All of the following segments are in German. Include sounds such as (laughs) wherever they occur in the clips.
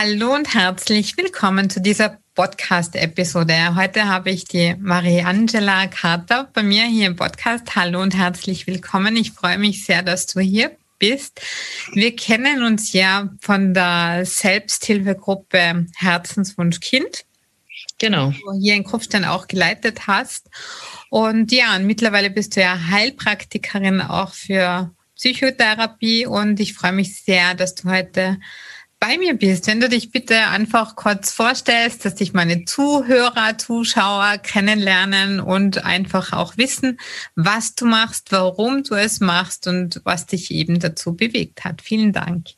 Hallo und herzlich willkommen zu dieser Podcast-Episode. Heute habe ich die Mariangela Carter bei mir hier im Podcast. Hallo und herzlich willkommen. Ich freue mich sehr, dass du hier bist. Wir kennen uns ja von der Selbsthilfegruppe Herzenswunsch Kind. Genau. Wo du hier in Kopfstein auch geleitet hast. Und ja, und mittlerweile bist du ja Heilpraktikerin auch für Psychotherapie und ich freue mich sehr, dass du heute bei mir bist, wenn du dich bitte einfach kurz vorstellst, dass dich meine Zuhörer, Zuschauer kennenlernen und einfach auch wissen, was du machst, warum du es machst und was dich eben dazu bewegt hat. Vielen Dank.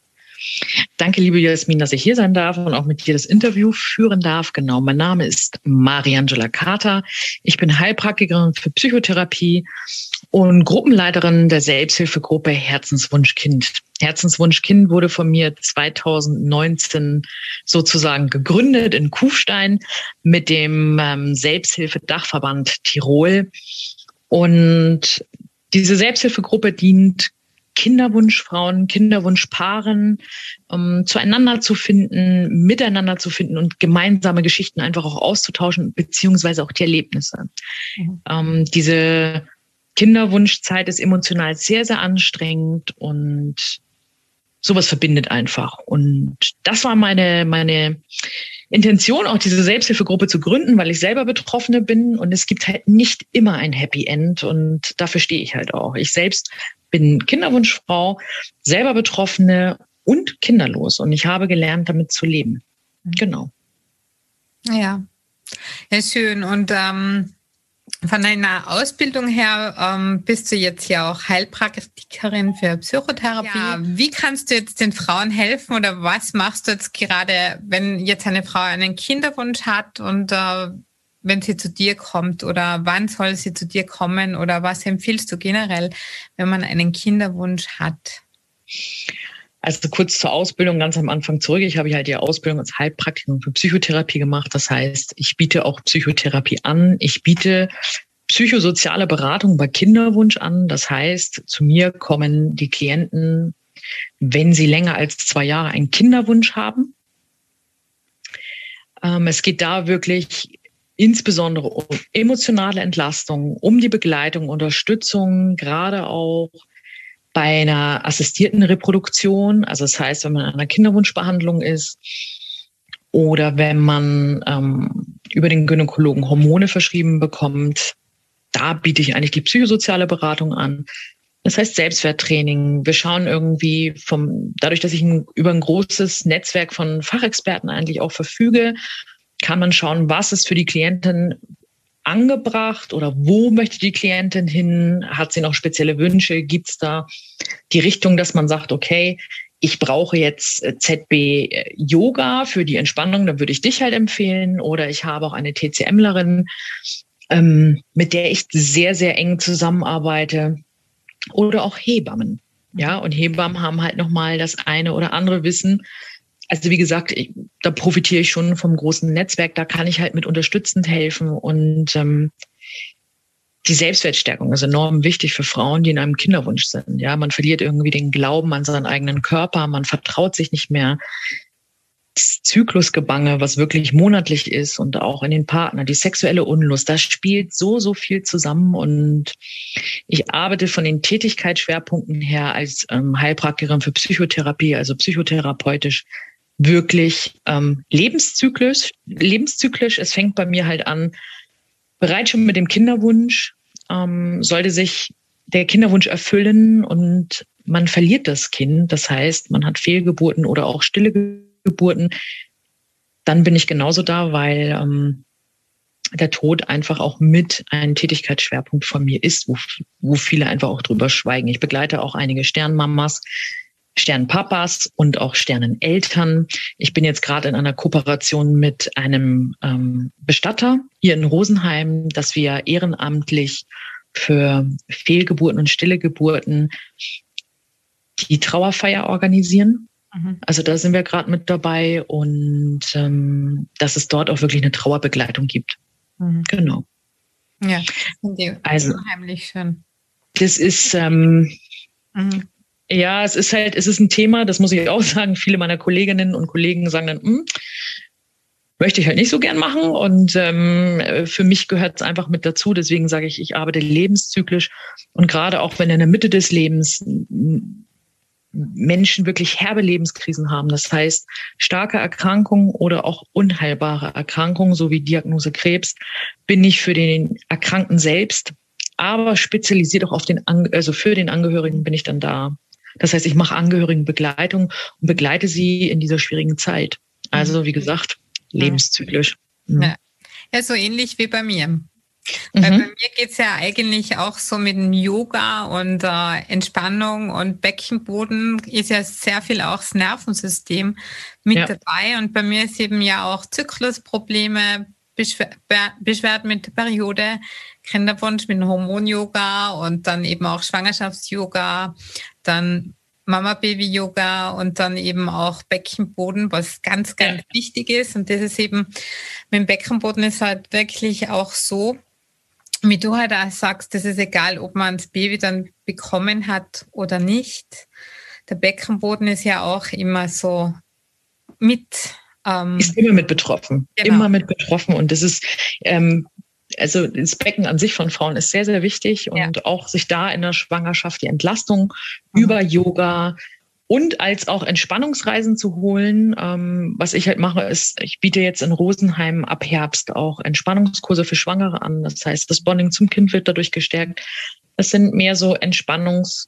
Danke, liebe Jasmin, dass ich hier sein darf und auch mit dir das Interview führen darf. Genau, mein Name ist Mariangela Carter. Ich bin Heilpraktikerin für Psychotherapie und Gruppenleiterin der Selbsthilfegruppe Herzenswunschkind. Herzenswunschkind wurde von mir 2019 sozusagen gegründet in Kufstein mit dem ähm, Selbsthilfedachverband Tirol. Und diese Selbsthilfegruppe dient Kinderwunschfrauen, Kinderwunschpaaren um, zueinander zu finden, miteinander zu finden und gemeinsame Geschichten einfach auch auszutauschen, beziehungsweise auch die Erlebnisse. Mhm. Um, diese Kinderwunschzeit ist emotional sehr, sehr anstrengend und sowas verbindet einfach. Und das war meine, meine Intention, auch diese Selbsthilfegruppe zu gründen, weil ich selber Betroffene bin und es gibt halt nicht immer ein Happy End und dafür stehe ich halt auch. Ich selbst bin Kinderwunschfrau, selber Betroffene und kinderlos und ich habe gelernt, damit zu leben. Mhm. Genau. Ja, ja schön. Und ähm, von deiner Ausbildung her ähm, bist du jetzt ja auch Heilpraktikerin für Psychotherapie. Ja, wie kannst du jetzt den Frauen helfen oder was machst du jetzt gerade, wenn jetzt eine Frau einen Kinderwunsch hat und äh, wenn sie zu dir kommt oder wann soll sie zu dir kommen oder was empfiehlst du generell, wenn man einen Kinderwunsch hat? Also kurz zur Ausbildung ganz am Anfang zurück. Ich habe halt die Ausbildung als Heilpraktikerin für Psychotherapie gemacht. Das heißt, ich biete auch Psychotherapie an. Ich biete psychosoziale Beratung bei Kinderwunsch an. Das heißt, zu mir kommen die Klienten, wenn sie länger als zwei Jahre einen Kinderwunsch haben. Ähm, es geht da wirklich insbesondere um emotionale Entlastung, um die Begleitung, Unterstützung, gerade auch bei einer assistierten Reproduktion, also das heißt, wenn man in einer Kinderwunschbehandlung ist oder wenn man ähm, über den Gynäkologen Hormone verschrieben bekommt, da biete ich eigentlich die psychosoziale Beratung an. Das heißt Selbstwerttraining. Wir schauen irgendwie vom, dadurch, dass ich über ein großes Netzwerk von Fachexperten eigentlich auch verfüge, kann man schauen, was ist für die Klientin angebracht oder wo möchte die Klientin hin? Hat sie noch spezielle Wünsche? Gibt es da die Richtung, dass man sagt, okay, ich brauche jetzt äh, ZB äh, Yoga für die Entspannung, dann würde ich dich halt empfehlen. Oder ich habe auch eine TCMlerin, ähm, mit der ich sehr, sehr eng zusammenarbeite. Oder auch Hebammen. Ja, und Hebammen haben halt nochmal das eine oder andere Wissen, also wie gesagt, ich, da profitiere ich schon vom großen Netzwerk, da kann ich halt mit unterstützend helfen. Und ähm, die Selbstwertstärkung ist enorm wichtig für Frauen, die in einem Kinderwunsch sind. Ja, man verliert irgendwie den Glauben an seinen eigenen Körper, man vertraut sich nicht mehr. Das Zyklusgebange, was wirklich monatlich ist und auch in den Partner, die sexuelle Unlust, da spielt so, so viel zusammen. Und ich arbeite von den Tätigkeitsschwerpunkten her als ähm, Heilpraktikerin für Psychotherapie, also psychotherapeutisch wirklich ähm, lebenszyklisch, lebenszyklisch. Es fängt bei mir halt an, bereits schon mit dem Kinderwunsch ähm, sollte sich der Kinderwunsch erfüllen und man verliert das Kind. Das heißt, man hat Fehlgeburten oder auch stille Geburten. Dann bin ich genauso da, weil ähm, der Tod einfach auch mit ein Tätigkeitsschwerpunkt von mir ist, wo, wo viele einfach auch drüber schweigen. Ich begleite auch einige Sternmamas, Sternpapas und auch Sterneneltern. Ich bin jetzt gerade in einer Kooperation mit einem ähm, Bestatter hier in Rosenheim, dass wir ehrenamtlich für Fehlgeburten und stille Geburten die Trauerfeier organisieren. Mhm. Also da sind wir gerade mit dabei und ähm, dass es dort auch wirklich eine Trauerbegleitung gibt. Mhm. Genau. Ja, das also, unheimlich schön. Das ist ähm, mhm Ja, es ist halt, es ist ein Thema, das muss ich auch (laughs) sagen. Viele meiner Kolleginnen und Kollegen sagen dann, hm, möchte ich halt nicht so gern machen. Und ähm, für mich gehört es einfach mit dazu. Deswegen sage ich, ich arbeite lebenszyklisch. Und gerade auch wenn in der Mitte des Lebens Menschen wirklich herbe Lebenskrisen haben, das heißt starke Erkrankungen oder auch unheilbare Erkrankungen, so wie Diagnose Krebs, bin ich für den Erkrankten selbst, aber spezialisiert auch auf den, also für den Angehörigen bin ich dann da. Das heißt, ich mache Angehörigenbegleitung und begleite sie in dieser schwierigen Zeit. Also, wie gesagt, lebenszyklisch. Mhm. Ja. ja, so ähnlich wie bei mir. Mhm. Weil bei mir geht es ja eigentlich auch so mit dem Yoga und äh, Entspannung und Beckenboden ist ja sehr viel auch das Nervensystem mit ja. dabei. Und bei mir ist eben ja auch Zyklusprobleme, Beschwer Beschwerden mit der Periode, Kinderwunsch mit Hormon-Yoga und dann eben auch Schwangerschafts-Yoga, dann Mama-Baby-Yoga und dann eben auch Beckenboden, was ganz, ganz ja. wichtig ist. Und das ist eben, mit dem Beckenboden ist halt wirklich auch so, wie du halt auch sagst, das ist egal, ob man das Baby dann bekommen hat oder nicht. Der Beckenboden ist ja auch immer so mit. Ähm, ist immer mit betroffen. Genau. Immer mit betroffen. Und das ist, ähm, also das Becken an sich von Frauen ist sehr, sehr wichtig und ja. auch sich da in der Schwangerschaft die Entlastung mhm. über Yoga und als auch Entspannungsreisen zu holen. Ähm, was ich halt mache, ist, ich biete jetzt in Rosenheim ab Herbst auch Entspannungskurse für Schwangere an. Das heißt, das Bonding zum Kind wird dadurch gestärkt. Das sind mehr so Entspannungs-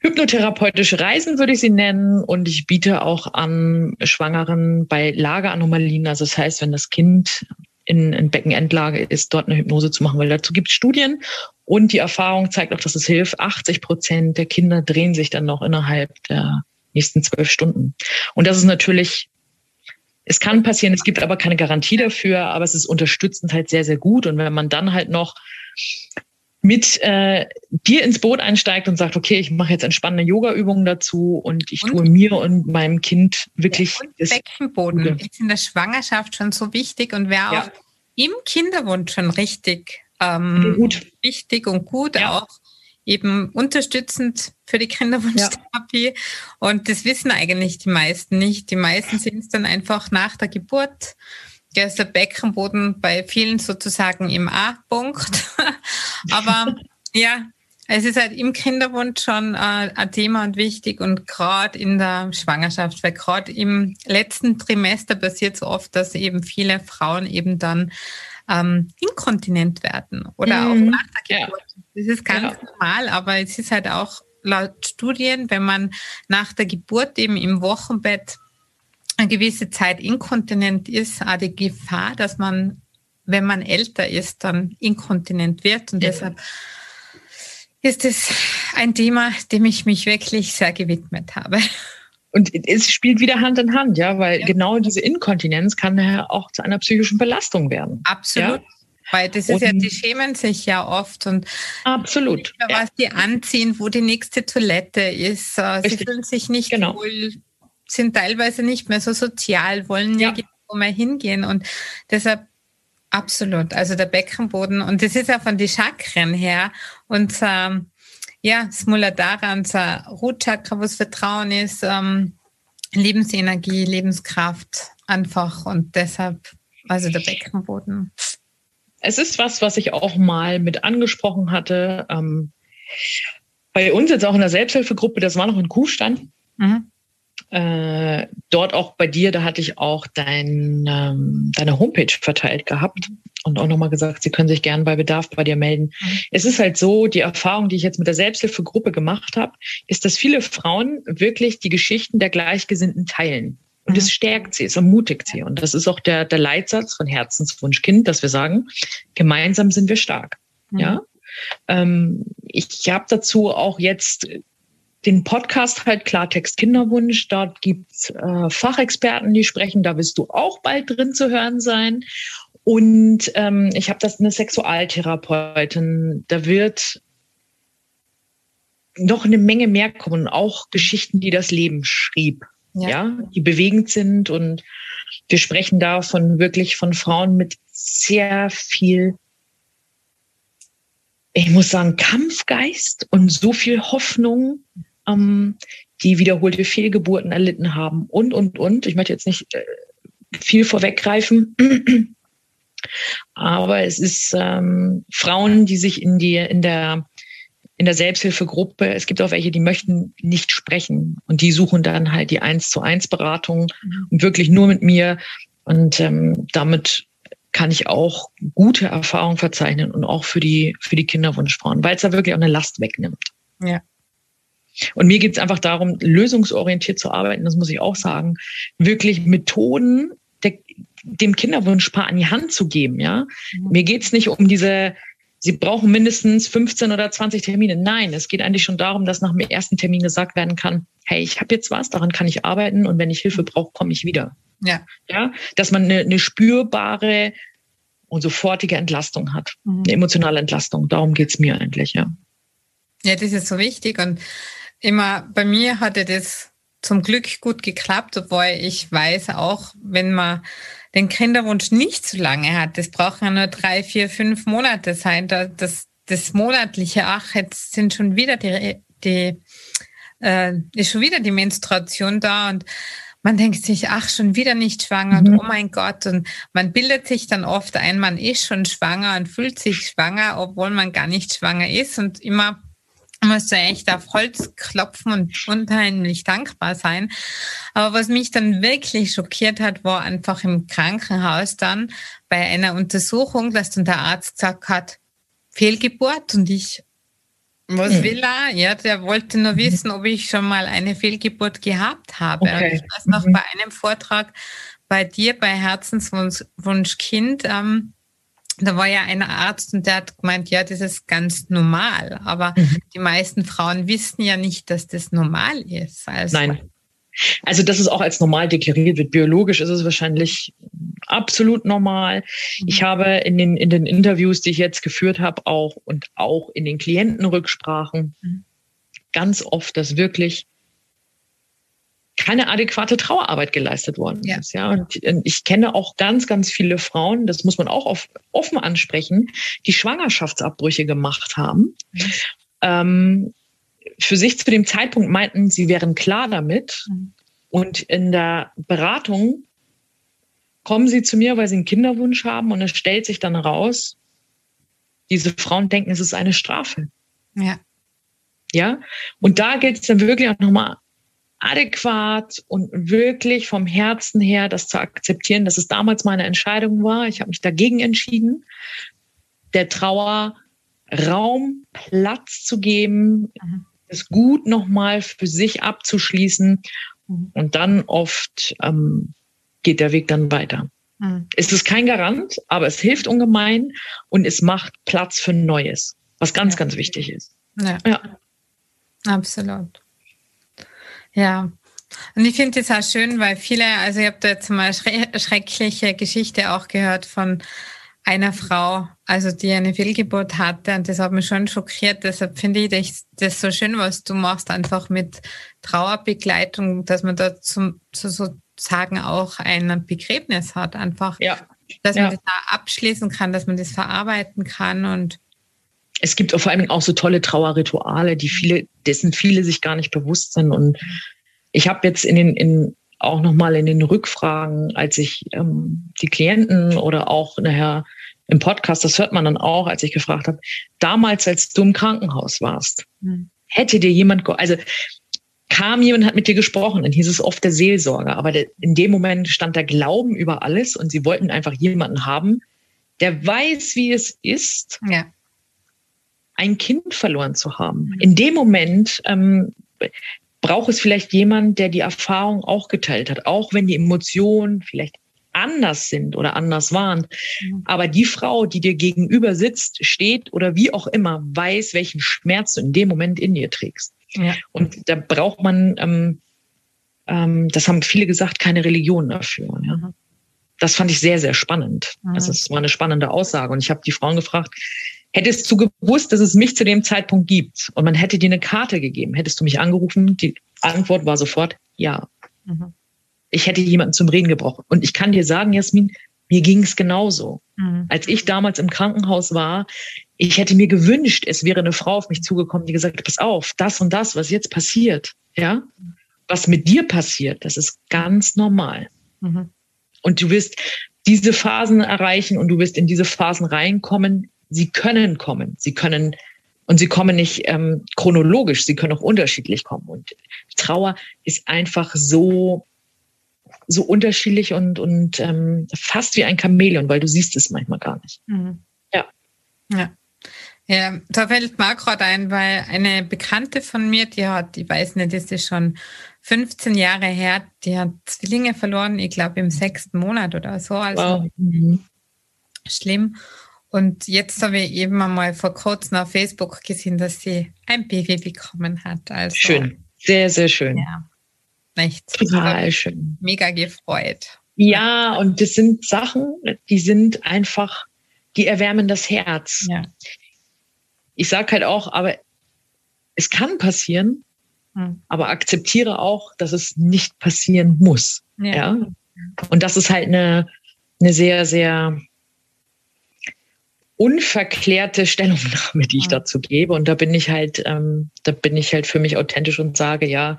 hypnotherapeutische Reisen würde ich sie nennen und ich biete auch an Schwangeren bei Lageranomalien, also das heißt, wenn das Kind in, in Beckenendlage ist, dort eine Hypnose zu machen, weil dazu gibt es Studien und die Erfahrung zeigt auch, dass es hilft. 80 Prozent der Kinder drehen sich dann noch innerhalb der nächsten zwölf Stunden. Und das ist natürlich, es kann passieren, es gibt aber keine Garantie dafür, aber es ist unterstützend halt sehr, sehr gut. Und wenn man dann halt noch mit äh, dir ins Boot einsteigt und sagt, okay, ich mache jetzt entspannende Yoga-Übungen dazu und ich und, tue mir und meinem Kind wirklich. Ja, und das Beckenboden Gute. ist in der Schwangerschaft schon so wichtig und wäre ja. auch im Kinderwunsch schon richtig ähm, gut. wichtig und gut, ja. auch eben unterstützend für die Kinderwunschtherapie. Ja. Und das wissen eigentlich die meisten nicht. Die meisten sind es dann einfach nach der Geburt der ist der Beckenboden bei vielen sozusagen im A-Punkt. (laughs) Aber ja, es ist halt im Kinderwunsch schon äh, ein Thema und wichtig und gerade in der Schwangerschaft, weil gerade im letzten Trimester passiert es oft, dass eben viele Frauen eben dann ähm, inkontinent werden oder mhm. auch nach der Geburt. Ja. Das ist ganz ja. normal, aber es ist halt auch laut Studien, wenn man nach der Geburt eben im Wochenbett eine gewisse Zeit inkontinent ist, auch die Gefahr, dass man, wenn man älter ist, dann inkontinent wird. Und ja. deshalb ist es ein Thema, dem ich mich wirklich sehr gewidmet habe. Und es spielt wieder Hand in Hand, ja, weil ja. genau diese Inkontinenz kann ja auch zu einer psychischen Belastung werden. Absolut. Ja? Weil das ist und ja, die schämen sich ja oft und absolut, mehr, was die anziehen, wo die nächste Toilette ist. Äh, Richtig. Sie fühlen sich nicht genau. wohl sind teilweise nicht mehr so sozial, wollen ja. nirgendwo mehr hingehen und deshalb absolut, also der Beckenboden und das ist ja von den Chakren her und ähm, ja, das Muladhara, unser Rutchakra, was Vertrauen ist, ähm, Lebensenergie, Lebenskraft einfach und deshalb, also der Beckenboden. Es ist was, was ich auch mal mit angesprochen hatte. Ähm, bei uns jetzt auch in der Selbsthilfegruppe, das war noch in Kuhstand. Mhm äh, dort auch bei dir, da hatte ich auch dein, ähm, deine Homepage verteilt gehabt und auch nochmal gesagt, sie können sich gern bei Bedarf bei dir melden. Mhm. Es ist halt so, die Erfahrung, die ich jetzt mit der Selbsthilfegruppe gemacht habe, ist, dass viele Frauen wirklich die Geschichten der Gleichgesinnten teilen. Und es mhm. stärkt sie, es ermutigt sie. Und das ist auch der, der Leitsatz von Herzenswunschkind, dass wir sagen, gemeinsam sind wir stark. Mhm. Ja. Ähm, ich habe dazu auch jetzt den Podcast halt Klartext Kinderwunsch. Dort gibt's äh, Fachexperten, die sprechen. Da wirst du auch bald drin zu hören sein. Und ähm, ich habe das eine Sexualtherapeutin. Da wird noch eine Menge mehr kommen. Auch Geschichten, die das Leben schrieb. Ja. ja, die bewegend sind. Und wir sprechen da von wirklich von Frauen mit sehr viel ich muss sagen, Kampfgeist und so viel Hoffnung ähm, die wiederholte Fehlgeburten erlitten haben und, und, und. Ich möchte jetzt nicht äh, viel vorweggreifen. (clears throat) Aber es ist ähm, Frauen, die sich in die in der in der Selbsthilfegruppe, es gibt auch welche, die möchten nicht sprechen und die suchen dann halt die eins zu eins Beratung mhm. und wirklich nur mit mir und ähm, damit kann ich auch gute Erfahrungen verzeichnen und auch für die für die Kinderwunschfrauen, weil es da wirklich auch eine Last wegnimmt. Ja. Und mir geht es einfach darum, lösungsorientiert zu arbeiten, das muss ich auch sagen, wirklich Methoden der, dem Kinderwunschpaar an die Hand zu geben. Ja, mhm. mir geht es nicht um diese Sie brauchen mindestens 15 oder 20 Termine. Nein, es geht eigentlich schon darum, dass nach dem ersten Termin gesagt werden kann, hey, ich habe jetzt was, daran kann ich arbeiten und wenn ich Hilfe brauche, komme ich wieder. Ja. ja. Dass man eine, eine spürbare und sofortige Entlastung hat. Mhm. Eine emotionale Entlastung. Darum geht's mir eigentlich, ja. Ja, das ist so wichtig. Und immer bei mir hatte das zum Glück gut geklappt, obwohl ich weiß auch, wenn man den Kinderwunsch nicht so lange hat, das braucht ja nur drei, vier, fünf Monate sein, das, das monatliche, ach, jetzt sind schon wieder die, die äh, ist schon wieder die Menstruation da und man denkt sich, ach, schon wieder nicht schwanger mhm. und oh mein Gott. Und man bildet sich dann oft ein, man ist schon schwanger und fühlt sich schwanger, obwohl man gar nicht schwanger ist und immer musst du echt auf Holz klopfen und unheimlich dankbar sein. Aber was mich dann wirklich schockiert hat, war einfach im Krankenhaus dann bei einer Untersuchung, dass dann der Arzt gesagt hat, Fehlgeburt und ich, was hm. will er? Ja, der wollte nur mhm. wissen, ob ich schon mal eine Fehlgeburt gehabt habe. Okay. ich weiß noch mhm. bei einem Vortrag bei dir, bei Herzenswunsch Kind, ähm, da war ja ein Arzt und der hat gemeint, ja, das ist ganz normal. Aber mhm. die meisten Frauen wissen ja nicht, dass das normal ist. Also Nein. Also, dass es auch als normal deklariert wird. Biologisch ist es wahrscheinlich absolut normal. Mhm. Ich habe in den, in den Interviews, die ich jetzt geführt habe, auch und auch in den Klientenrücksprachen mhm. ganz oft, dass wirklich keine adäquate Trauerarbeit geleistet worden ja. ist. Ja, und ich kenne auch ganz, ganz viele Frauen, das muss man auch offen ansprechen, die Schwangerschaftsabbrüche gemacht haben. Mhm. Ähm, für sich zu dem Zeitpunkt meinten, sie wären klar damit. Mhm. Und in der Beratung kommen sie zu mir, weil sie einen Kinderwunsch haben und es stellt sich dann raus, diese Frauen denken, es ist eine Strafe. Ja. Ja. Und da gilt es dann wirklich auch nochmal adäquat und wirklich vom Herzen her das zu akzeptieren, dass es damals meine Entscheidung war. Ich habe mich dagegen entschieden, der Trauer Raum, Platz zu geben, mhm. es gut nochmal für sich abzuschließen mhm. und dann oft ähm, geht der Weg dann weiter. Mhm. Es ist kein Garant, aber es hilft ungemein und es macht Platz für Neues, was ganz, ja. ganz wichtig ist. Ja. ja. Absolut. Ja. Und ich finde das auch schön, weil viele, also ich habe da jetzt mal schreckliche Geschichte auch gehört von einer Frau, also die eine Fehlgeburt hatte und das hat mich schon schockiert. Deshalb finde ich das so schön, was du machst, einfach mit Trauerbegleitung, dass man da zum, sozusagen auch ein Begräbnis hat, einfach, ja. dass man ja. das da abschließen kann, dass man das verarbeiten kann und es gibt vor allem auch so tolle Trauerrituale, die viele, dessen viele sich gar nicht bewusst sind. Und ich habe jetzt in den, in, auch nochmal in den Rückfragen, als ich ähm, die Klienten oder auch nachher im Podcast, das hört man dann auch, als ich gefragt habe, damals, als du im Krankenhaus warst, mhm. hätte dir jemand, also kam jemand, hat mit dir gesprochen, dann hieß es oft der Seelsorger, aber der, in dem Moment stand der Glauben über alles und sie wollten einfach jemanden haben, der weiß, wie es ist. Ja ein Kind verloren zu haben. Mhm. In dem Moment ähm, braucht es vielleicht jemand, der die Erfahrung auch geteilt hat, auch wenn die Emotionen vielleicht anders sind oder anders waren. Mhm. Aber die Frau, die dir gegenüber sitzt, steht oder wie auch immer, weiß, welchen Schmerz du in dem Moment in dir trägst. Ja. Und da braucht man, ähm, ähm, das haben viele gesagt, keine Religion dafür. Ja. Mhm. Das fand ich sehr, sehr spannend. Das ist, war eine spannende Aussage. Und ich habe die Frauen gefragt, Hättest du gewusst, dass es mich zu dem Zeitpunkt gibt und man hätte dir eine Karte gegeben, hättest du mich angerufen? Die Antwort war sofort ja. Mhm. Ich hätte jemanden zum Reden gebraucht. Und ich kann dir sagen, Jasmin, mir ging es genauso. Mhm. Als ich damals im Krankenhaus war, Ich hätte mir gewünscht, es wäre eine Frau auf mich zugekommen, die gesagt hat, pass auf, das und das, was jetzt passiert, ja, was mit dir passiert, das ist ganz normal. Mhm. Und du wirst diese Phasen erreichen und du wirst in diese Phasen reinkommen. Sie können kommen. Sie können und sie kommen nicht ähm, chronologisch, sie können auch unterschiedlich kommen. Und Trauer ist einfach so, so unterschiedlich und, und ähm, fast wie ein Chamäleon, weil du siehst es manchmal gar nicht. Mhm. Ja. Ja. Ja, da fällt mir gerade ein, weil eine Bekannte von mir, die hat, ich weiß nicht, das ist schon 15 Jahre her, die hat Zwillinge verloren, ich glaube im sechsten Monat oder so. Also wow. Mhm. schlimm. Und jetzt habe ich eben einmal vor kurzem auf Facebook gesehen, dass sie ein Baby bekommen hat. Also, schön, sehr, sehr schön. Ja, echt. Total schön. Mega gefreut. Ja, und das sind Sachen, die sind einfach, die erwärmen das Herz. Ja. Ich sage halt auch, aber es kann passieren, hm. aber akzeptiere auch, dass es nicht passieren muss. Ja. ja? Und das ist halt eine, eine sehr, sehr unverklärte Stellungnahme, die ich mhm. dazu gebe. Und da bin ich halt, ähm, da bin ich halt für mich authentisch und sage, ja,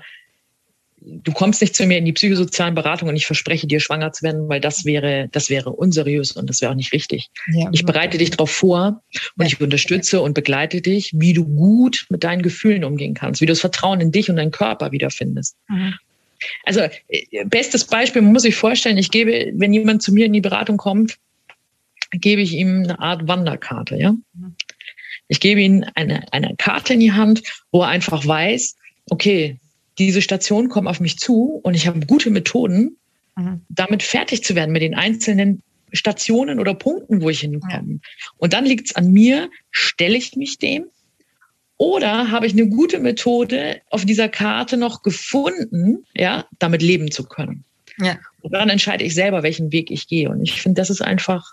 du kommst nicht zu mir in die psychosozialen Beratung und ich verspreche dir, schwanger zu werden, weil das wäre, das wäre unseriös und das wäre auch nicht richtig. Ja. Ich bereite dich darauf vor und ja. ich unterstütze und begleite dich, wie du gut mit deinen Gefühlen umgehen kannst, wie du das Vertrauen in dich und deinen Körper wiederfindest. Mhm. Also, äh, bestes Beispiel, man muss sich vorstellen, ich gebe, wenn jemand zu mir in die Beratung kommt, gebe ich ihm eine Art Wanderkarte, ja. Ich gebe ihm eine, eine Karte in die Hand, wo er einfach weiß, okay, diese Station kommt auf mich zu und ich habe gute Methoden, mhm. damit fertig zu werden mit den einzelnen Stationen oder Punkten, wo ich hinkomme. Ja. Und dann liegt es an mir, stelle ich mich dem oder habe ich eine gute Methode auf dieser Karte noch gefunden, ja, damit leben zu können. Ja. Und dann entscheide ich selber, welchen Weg ich gehe. Und ich finde, das ist einfach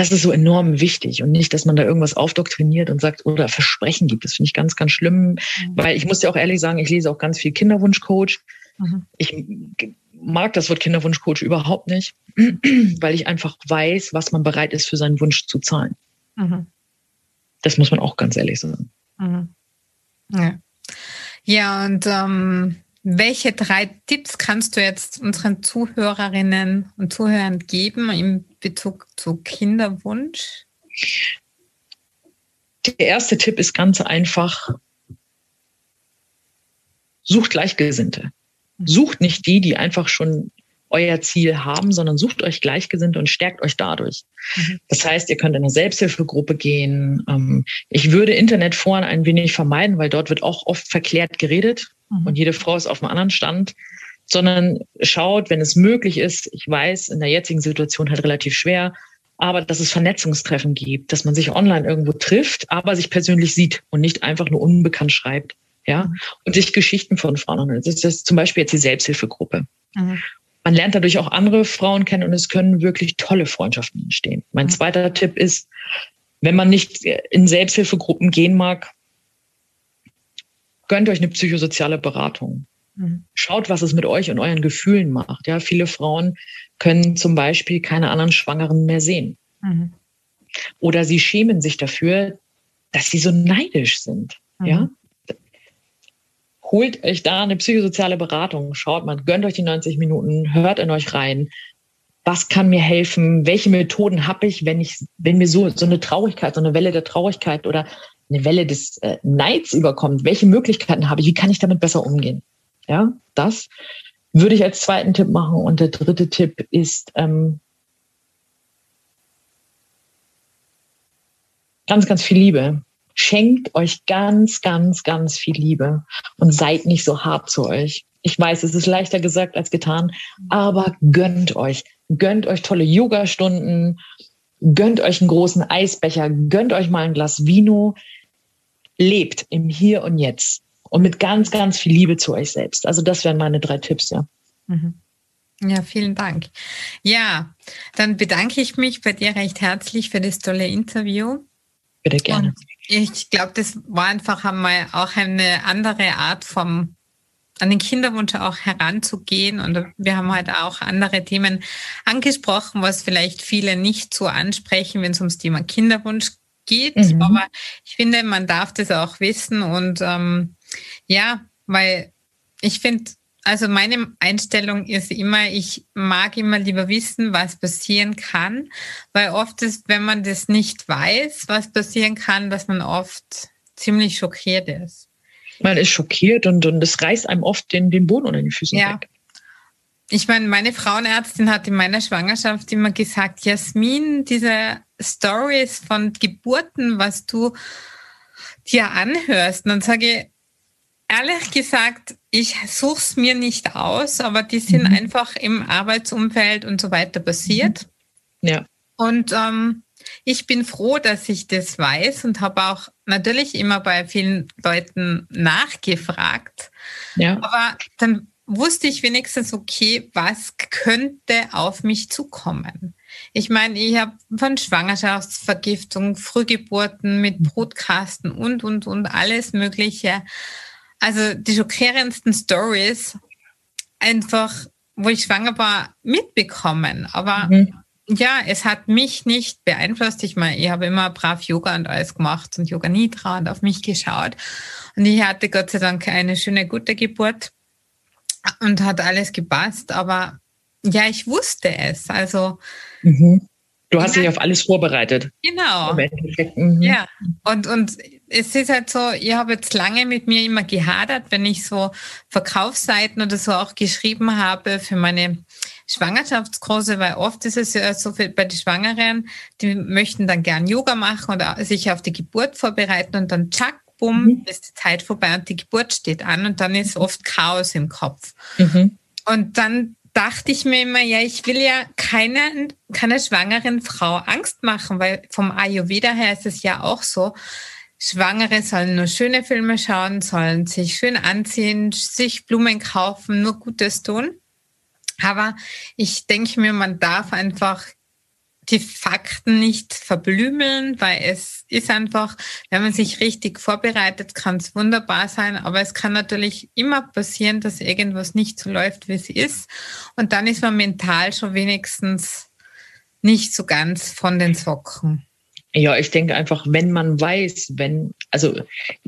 das ist so enorm wichtig und nicht, dass man da irgendwas aufdoktriniert und sagt oder Versprechen gibt. Das finde ich ganz, ganz schlimm, mhm. weil ich muss ja auch ehrlich sagen, ich lese auch ganz viel Kinderwunschcoach. Mhm. Ich mag das Wort Kinderwunschcoach überhaupt nicht, (clears throat) weil ich einfach weiß, was man bereit ist, für seinen Wunsch zu zahlen. Mhm. Das muss man auch ganz ehrlich sagen. Mhm. Ja. ja, und ähm, welche drei Tipps kannst du jetzt unseren Zuhörerinnen und Zuhörern geben in Bezug zu Kinderwunsch? Der erste Tipp ist ganz einfach. Sucht Gleichgesinnte. Sucht nicht die, die einfach schon euer Ziel haben, sondern sucht euch Gleichgesinnte und stärkt euch dadurch. Mhm. Das heißt, ihr könnt in eine Selbsthilfegruppe gehen. Ähm, ich würde Internetforen ein wenig vermeiden, weil dort wird auch oft verklärt geredet mhm. und jede Frau ist auf einem anderen Stand, sondern schaut, wenn es möglich ist, ich weiß, in der jetzigen Situation halt relativ schwer, aber dass es Vernetzungstreffen gibt, dass man sich online irgendwo trifft, aber sich persönlich sieht und nicht einfach nur unbekannt schreibt. Ja, mhm. und sich Geschichten von Frauen anhört. Das ist zum Beispiel jetzt die Selbsthilfegruppe. Mhm. Man lernt dadurch auch andere Frauen kennen und es können wirklich tolle Freundschaften entstehen. Mein mhm. zweiter Tipp ist, wenn man nicht in Selbsthilfegruppen gehen mag, gönnt euch eine psychosoziale Beratung. Mhm. Schaut, was es mit euch und euren Gefühlen macht. Ja, viele Frauen können zum Beispiel keine anderen Schwangeren mehr sehen. Mhm. Oder sie schämen sich dafür, dass sie so neidisch sind. Mhm. Ja, holt euch da eine psychosoziale Beratung. Schaut mal, gönnt euch die 90 Minuten, hört in euch rein. Was kann mir helfen? Welche Methoden habe ich, wenn ich, wenn mir so, so eine Traurigkeit, so eine Welle der Traurigkeit oder eine Welle des äh, Neids überkommt, welche Möglichkeiten habe ich, wie kann ich damit besser umgehen? Ja, das würde ich als zweiten Tipp machen. Und der dritte Tipp ist, ähm, ganz, ganz viel Liebe. Schenkt euch ganz, ganz, ganz viel Liebe und seid nicht so hart zu euch. Ich weiß, es ist leichter gesagt als getan, aber gönnt euch. Gönnt euch tolle Yoga-Stunden, gönnt euch einen großen Eisbecher, gönnt euch mal ein Glas Vino, lebt im Hier und Jetzt und mit ganz, ganz viel Liebe zu euch selbst. Also das wären meine drei Tipps, ja. Mhm. Ja, vielen Dank. Ja, dann bedanke ich mich bei dir recht herzlich für das tolle Interview. Bitte gerne. Und ich glaube, das war einfach einmal auch eine andere Art vom an den Kinderwunsch auch heranzugehen. Und wir haben halt auch andere Themen angesprochen, was vielleicht viele nicht so ansprechen, wenn es ums Thema Kinderwunsch geht. Mhm. Aber ich finde, man darf das auch wissen und ähm, ja, weil ich finde, also meine Einstellung ist immer, ich mag immer lieber wissen, was passieren kann, weil oft ist, wenn man das nicht weiß, was passieren kann, dass man oft ziemlich schockiert ist. Man ist schockiert und, und es reißt einem oft den, den Boden unter den Füßen ja. weg. Ich meine, meine Frauenärztin hat in meiner Schwangerschaft immer gesagt, Jasmin, diese Stories von Geburten, was du dir anhörst, und dann sage ich, ehrlich gesagt, ich suche es mir nicht aus, aber die sind mhm. einfach im Arbeitsumfeld und so weiter passiert. Mhm. Ja. Und ähm, ich bin froh, dass ich das weiß und habe auch natürlich immer bei vielen Leuten nachgefragt. Ja. Aber dann wusste ich wenigstens, okay, was könnte auf mich zukommen? Ich meine, ich habe von Schwangerschaftsvergiftung, Frühgeburten mit Brutkasten und, und, und alles Mögliche. Also die schockierendsten Stories einfach, wo ich schwanger war, mitbekommen. Aber mhm. ja, es hat mich nicht beeinflusst. Ich meine, ich habe immer brav Yoga und alles gemacht und Yoga Nidra und auf mich geschaut. Und ich hatte Gott sei Dank eine schöne, gute Geburt und hat alles gepasst. Aber ja, ich wusste es. Also. Mhm. Du hast ja, dich auf alles vorbereitet. Genau. Mhm. Ja. Und, und es ist halt so, ich habe jetzt lange mit mir immer gehadert, wenn ich so Verkaufsseiten oder so auch geschrieben habe für meine Schwangerschaftskurse, weil oft ist es ja so für, bei den Schwangeren, die möchten dann gern Yoga machen oder sich auf die Geburt vorbereiten und dann tschack, bumm, mhm. ist die Zeit vorbei und die Geburt steht an und dann ist oft Chaos im Kopf. Mhm. Und dann dachte ich mir immer, ja, ich will ja keiner, keiner schwangeren Frau Angst machen, weil vom Ayurveda her ist es ja auch so. Schwangere sollen nur schöne Filme schauen, sollen sich schön anziehen, sich Blumen kaufen, nur Gutes tun. Aber ich denke mir, man darf einfach die Fakten nicht verblümeln, weil es ist einfach, wenn man sich richtig vorbereitet, kann es wunderbar sein, aber es kann natürlich immer passieren, dass irgendwas nicht so läuft, wie es ist. Und dann ist man mental schon wenigstens nicht so ganz von den Socken. Ja, ich denke einfach, wenn man weiß, wenn, also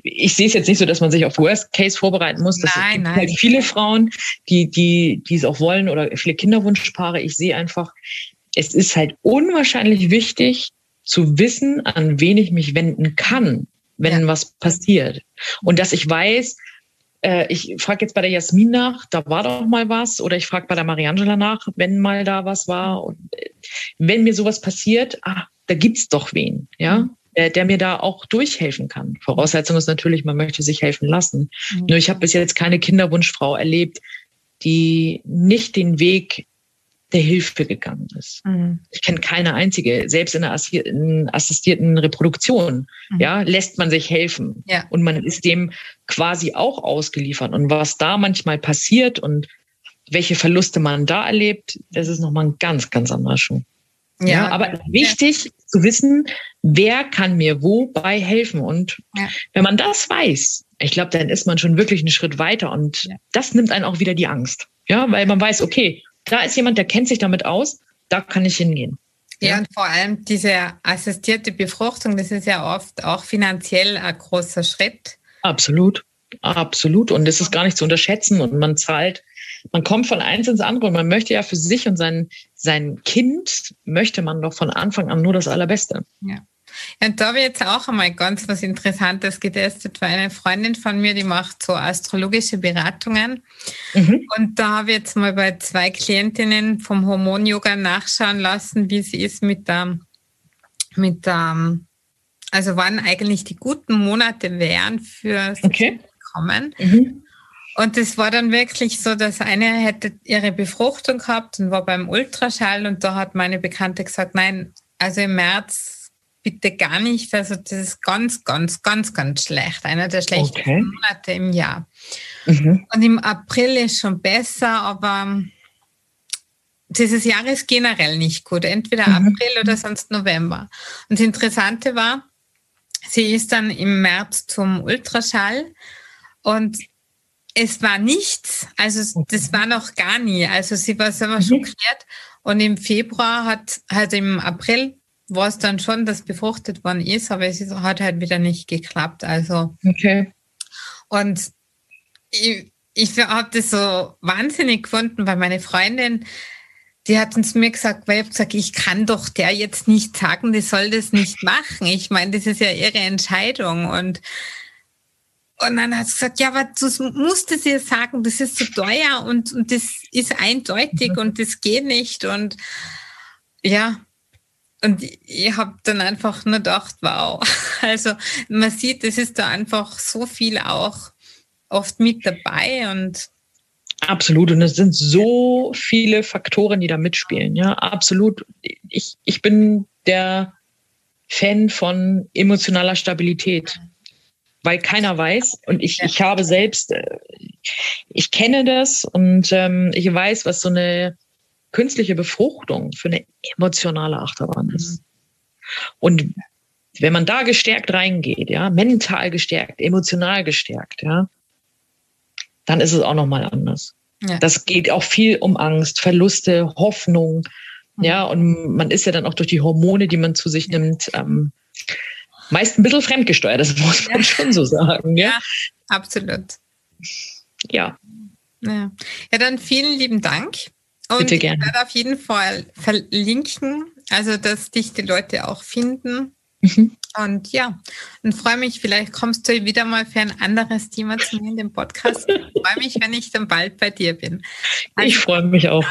ich sehe es jetzt nicht so, dass man sich auf Worst Case vorbereiten muss. Das nein, nein. halt viele Frauen, die, die, die es auch wollen oder viele Kinderwunschpaare. Ich sehe einfach, es ist halt unwahrscheinlich wichtig zu wissen, an wen ich mich wenden kann, wenn ja. was passiert. Und dass ich weiß, äh, ich frage jetzt bei der Jasmin nach, da war doch mal was, oder ich frage bei der Mariangela nach, wenn mal da was war. Und äh, wenn mir sowas passiert, ah, da gibt's doch wen, ja. Mhm. Der, der mir da auch durchhelfen kann. Voraussetzung ist natürlich, man möchte sich helfen lassen. Mhm. Nur ich habe bis jetzt keine Kinderwunschfrau erlebt, die nicht den Weg der Hilfe gegangen ist. Mhm. Ich kenne keine einzige, selbst in einer assistierten Reproduktion, mhm. ja, lässt man sich helfen. Ja. Und man ist dem quasi auch ausgeliefert. Und was da manchmal passiert und welche Verluste man da erlebt, das ist nochmal ein ganz, ganz anderer Schuh. Ja, ja aber wichtig ja. zu wissen, wer kann mir wobei helfen. Und wenn man das weiß, ich glaube, dann ist man schon wirklich einen Schritt weiter und das nimmt einen auch wieder die Angst. Ja, weil man weiß, okay, da ist jemand, der kennt sich damit aus, da kann ich hingehen. Ja, und vor allem diese assistierte Befruchtung, das ist ja oft auch finanziell ein großer Schritt. Absolut, absolut. Und das ist gar nicht zu unterschätzen. Und man zahlt, man kommt von eins ins andere und man möchte ja für sich und sein, sein Kind, möchte man doch von Anfang an nur das Allerbeste. Ja. Und da habe ich jetzt auch einmal ganz was Interessantes getestet, weil eine Freundin von mir, die macht so astrologische Beratungen. Mhm. Und da habe ich jetzt mal bei zwei Klientinnen vom Hormon-Yoga nachschauen lassen, wie sie ist mit der, mit der, also wann eigentlich die guten Monate wären für okay. kommen. Mhm. Und es war dann wirklich so, dass eine hätte ihre Befruchtung gehabt und war beim Ultraschall und da hat meine Bekannte gesagt, nein, also im März bitte gar nicht. Also das ist ganz, ganz, ganz, ganz schlecht. Einer der schlechtesten okay. Monate im Jahr. Mhm. Und im April ist schon besser, aber dieses Jahr ist generell nicht gut. Entweder mhm. April oder sonst November. Und das Interessante war, sie ist dann im März zum Ultraschall und es war nichts. Also das war noch gar nie. Also sie war selber mhm. schockiert. Und im Februar hat, halt im April war es dann schon, dass befruchtet worden ist, aber es hat halt wieder nicht geklappt. Also. Okay. Und ich, ich habe das so wahnsinnig gefunden, weil meine Freundin, die hat uns mir gesagt, weil ich habe gesagt, ich kann doch der jetzt nicht sagen, die soll das nicht machen. Ich meine, das ist ja ihre Entscheidung. Und, und dann hat sie gesagt, ja, aber du musst es ihr sagen, das ist so teuer und, und das ist eindeutig und das geht nicht. Und ja, und ich habe dann einfach nur gedacht, wow. (laughs) Also man sieht, es ist da einfach so viel auch oft mit dabei und Absolut. Und es sind so viele Faktoren, die da mitspielen. Ja, absolut. Ich, ich bin der Fan von emotionaler Stabilität, weil keiner weiß. Und ich, ich habe selbst, äh, ich kenne das und ähm, ich weiß, was so eine künstliche Befruchtung für eine emotionale Achterbahn ist. Mhm. Und wenn man da gestärkt reingeht, ja, mental gestärkt, emotional gestärkt, ja, dann ist es auch nochmal anders. Ja. Das geht auch viel um Angst, Verluste, Hoffnung. Mhm. Ja, und man ist ja dann auch durch die Hormone, die man zu sich nimmt, ähm, meist ein bisschen fremdgesteuert, das (laughs) muss man ja. schon so sagen. Ja, ja absolut. Ja. ja. Ja, dann vielen lieben Dank. Und Bitte gerne. Ich werde auf jeden Fall verlinken, also dass dich die Leute auch finden. Mhm. Und ja, und freue mich, vielleicht kommst du wieder mal für ein anderes Thema zu mir in dem Podcast. Ich freue mich, wenn ich dann bald bei dir bin. Also, ich freue mich auch.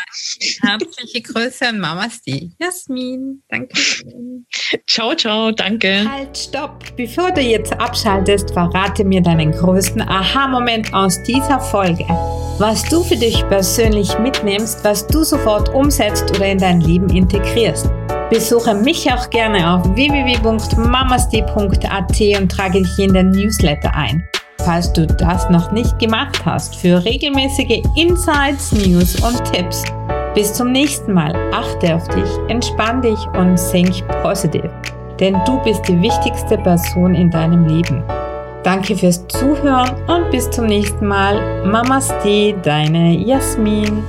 Herzliche Grüße an Mamas die Jasmin. Danke. Ciao, ciao, danke. Halt, stopp. Bevor du jetzt abschaltest, verrate mir deinen größten Aha-Moment aus dieser Folge. Was du für dich persönlich mitnimmst, was du sofort umsetzt oder in dein Leben integrierst. Besuche mich auch gerne auf www.mamasti.at und trage dich in den Newsletter ein. Falls du das noch nicht gemacht hast, für regelmäßige Insights, News und Tipps. Bis zum nächsten Mal. Achte auf dich, entspann dich und think positiv. Denn du bist die wichtigste Person in deinem Leben. Danke fürs Zuhören und bis zum nächsten Mal. Mamasti, deine Jasmin.